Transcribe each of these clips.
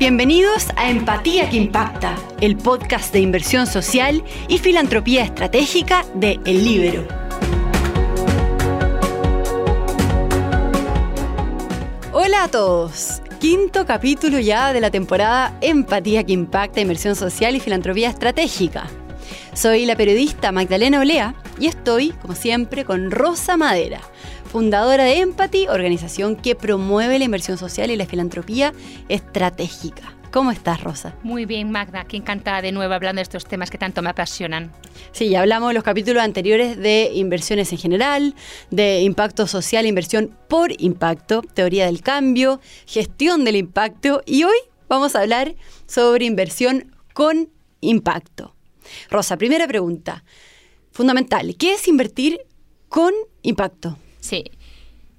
Bienvenidos a Empatía que Impacta, el podcast de inversión social y filantropía estratégica de El Libero. Hola a todos. Quinto capítulo ya de la temporada Empatía que Impacta, inversión social y filantropía estratégica. Soy la periodista Magdalena Olea y estoy, como siempre, con Rosa Madera fundadora de Empathy, organización que promueve la inversión social y la filantropía estratégica. ¿Cómo estás, Rosa? Muy bien, Magda, que encantada de nuevo hablando de estos temas que tanto me apasionan. Sí, ya hablamos en los capítulos anteriores de inversiones en general, de impacto social, inversión por impacto, teoría del cambio, gestión del impacto y hoy vamos a hablar sobre inversión con impacto. Rosa, primera pregunta, fundamental, ¿qué es invertir con impacto? Sí.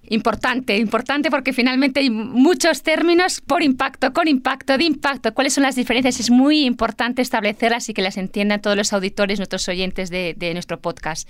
Importante, importante porque finalmente hay muchos términos por impacto, con impacto, de impacto. ¿Cuáles son las diferencias? Es muy importante establecerlas y que las entiendan todos los auditores, nuestros oyentes de, nuestro podcast.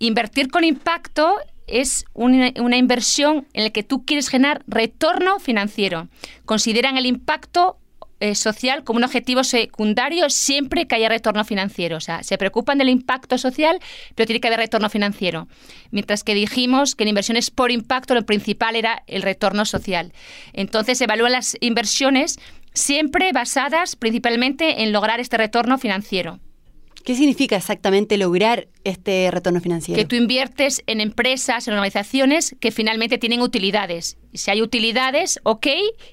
Invertir con impacto es una, una, inversión en la que tú quieres generar retorno financiero. Consideran el impacto eh, social como un objetivo secundario siempre que haya retorno financiero. O sea, se preocupan del impacto social, pero tiene que haber retorno financiero. Mientras que dijimos que en inversiones por impacto lo principal era el retorno social. Entonces, evalúan las inversiones siempre basadas principalmente en lograr este retorno financiero. ¿Qué significa exactamente lograr este retorno financiero? Que tú inviertes en empresas, en organizaciones que finalmente tienen utilidades. Si hay utilidades, ok,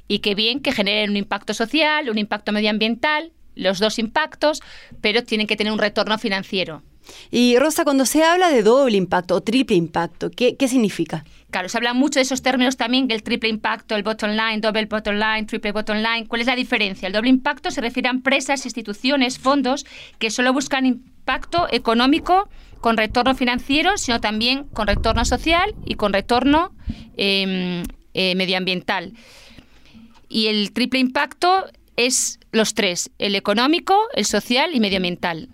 y qué bien que generen un impacto social, un impacto medioambiental, los dos impactos, pero tienen que tener un retorno financiero. Y Rosa, cuando se habla de doble impacto o triple impacto, ¿qué, qué significa? Claro, se habla mucho de esos términos también, el triple impacto, el bottom line, double bottom line, triple bottom line. ¿Cuál es la diferencia? El doble impacto se refiere a empresas, instituciones, fondos que solo buscan impacto económico con retorno financiero, sino también con retorno social y con retorno em, eh, medioambiental. Y el triple impacto es los tres, el económico, el social y medioambiental.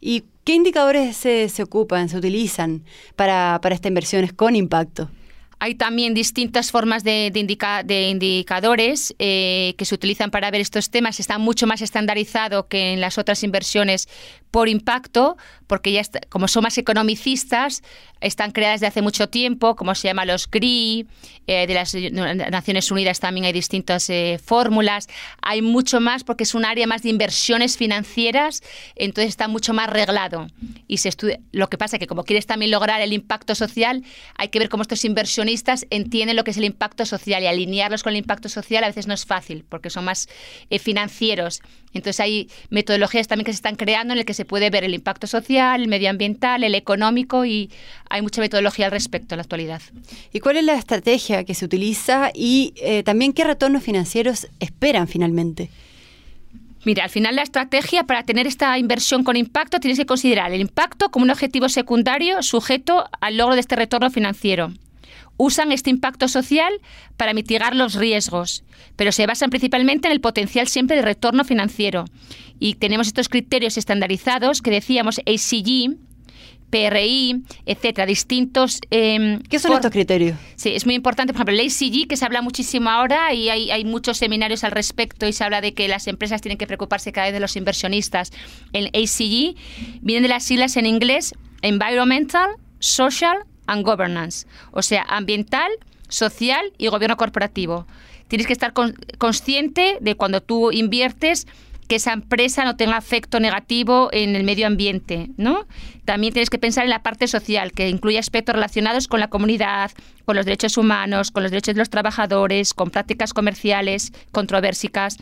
¿Y qué indicadores se, se ocupan, se utilizan para, para estas inversiones con impacto? Hay también distintas formas de, indicadores eh, que se utilizan para ver estos temas. Está mucho más estandarizado que en las otras inversiones por impacto, porque ya como son más economicistas, están creadas desde hace mucho tiempo, como se llama los GRI, eh, de las Naciones Unidas también hay distintas eh, fórmulas. Hay mucho más porque es un área más de inversiones financieras, entonces está mucho más reglado. Y se estudia, lo que pasa es que como quieres también lograr el impacto social, hay que ver cómo estos inversionistas entienden lo que es el impacto social y alinearlos con el impacto social a veces no es fácil porque son más eh, financieros. Entonces hay metodologías también que se están creando en el que se puede ver el impacto social, el medioambiental, el económico y hay mucha metodología al respecto en la actualidad. ¿Y cuál es la estrategia que se utiliza y eh, también qué retornos financieros esperan finalmente? Mira, al final la estrategia para tener esta inversión con impacto tienes que considerar el impacto como un objetivo secundario sujeto al logro de este retorno financiero usan este impacto social para mitigar los riesgos, pero se basan principalmente en el potencial siempre de retorno financiero. Y tenemos estos criterios estandarizados que decíamos ACG, PRI, etcétera, distintos. Em, ¿Qué son estos criterios? Sí, es muy importante. Por ejemplo, el ACG, que se habla muchísimo ahora y hay, hay, muchos seminarios al respecto y se habla de que las empresas tienen que preocuparse cada vez de los inversionistas. El ACG viene de las siglas en inglés Environmental, Social and Governance, o sea, ambiental, social y gobierno corporativo. Tienes que estar consciente de cuando tú inviertes que esa empresa no tenga efecto negativo en el medio ambiente, ¿no? También tienes que pensar en la parte social, que incluye aspectos relacionados con la comunidad, con los derechos humanos, con los derechos de los trabajadores, con prácticas comerciales controversicas.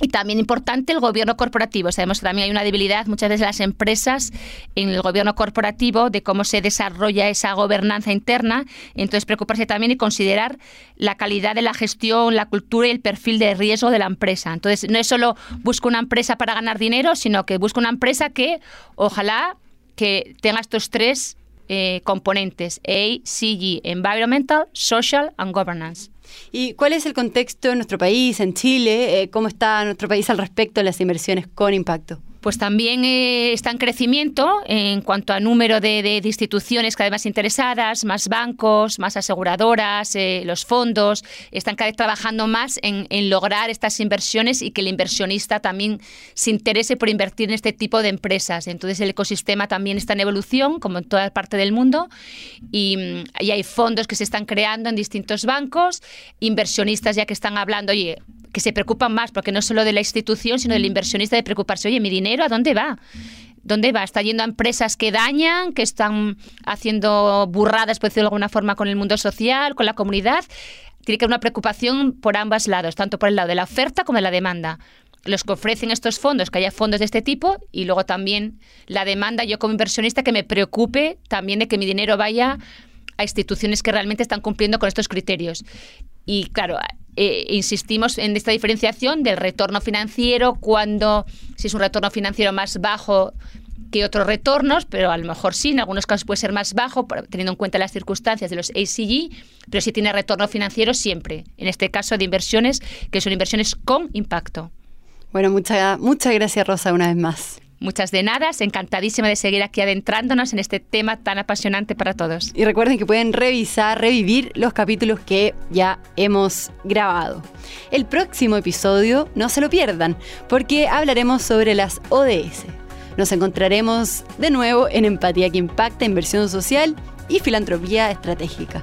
Y también importante el gobierno corporativo. Sabemos que también hay una debilidad muchas veces las empresas en el gobierno corporativo de cómo se desarrolla esa gobernanza interna. Entonces, preocuparse también y considerar la calidad de la gestión, la cultura y el perfil de riesgo de la empresa. Entonces, no es solo busco una empresa para ganar dinero, sino que busco una empresa que ojalá que tenga estos tres eh, componentes, A, C, G, Environmental, Social and Governance. ¿Y cuál es el contexto en nuestro país, en Chile? Eh, ¿Cómo está nuestro país al respecto de las inversiones con impacto? Pues también eh, está en crecimiento en cuanto a número de, instituciones cada vez más interesadas, más bancos, más aseguradoras, eh, los fondos, están cada vez trabajando más en, lograr estas inversiones y que el inversionista también se interese por invertir en este tipo de empresas. Entonces el ecosistema también está en evolución, como en toda parte del mundo, y, y hay fondos que se están creando en distintos bancos, inversionistas ya que están hablando, oye, que se preocupan más, porque no solo de la institución, sino del inversionista de preocuparse, oye, mi dinero, ¿a dónde va? ¿Dónde va? ¿Está yendo a empresas que dañan, que están haciendo burradas, por decirlo de alguna forma, con el mundo social, con la comunidad? Tiene que haber una preocupación por ambos lados, tanto por el lado de la oferta como de la demanda. Los que ofrecen estos fondos, que haya fondos de este tipo, y luego también la demanda, yo como inversionista, que me preocupe también de que mi dinero vaya a instituciones que realmente están cumpliendo con estos criterios. Y claro, eh, insistimos en esta diferenciación del retorno financiero cuando, si es un retorno financiero más bajo que otros retornos, pero a lo mejor sí, en algunos casos puede ser más bajo, teniendo en cuenta las circunstancias de los ACG, pero sí tiene retorno financiero siempre, en este caso de inversiones que son inversiones con impacto. Bueno, muchas muchas gracias Rosa una vez más. Muchas de nada, encantadísima de seguir aquí adentrándonos en este tema tan apasionante para todos. Y recuerden que pueden revisar, revivir los capítulos que ya hemos grabado. El próximo episodio no se lo pierdan, porque hablaremos sobre las ODS. Nos encontraremos de nuevo en Empatía que Impacta, Inversión Social y Filantropía Estratégica.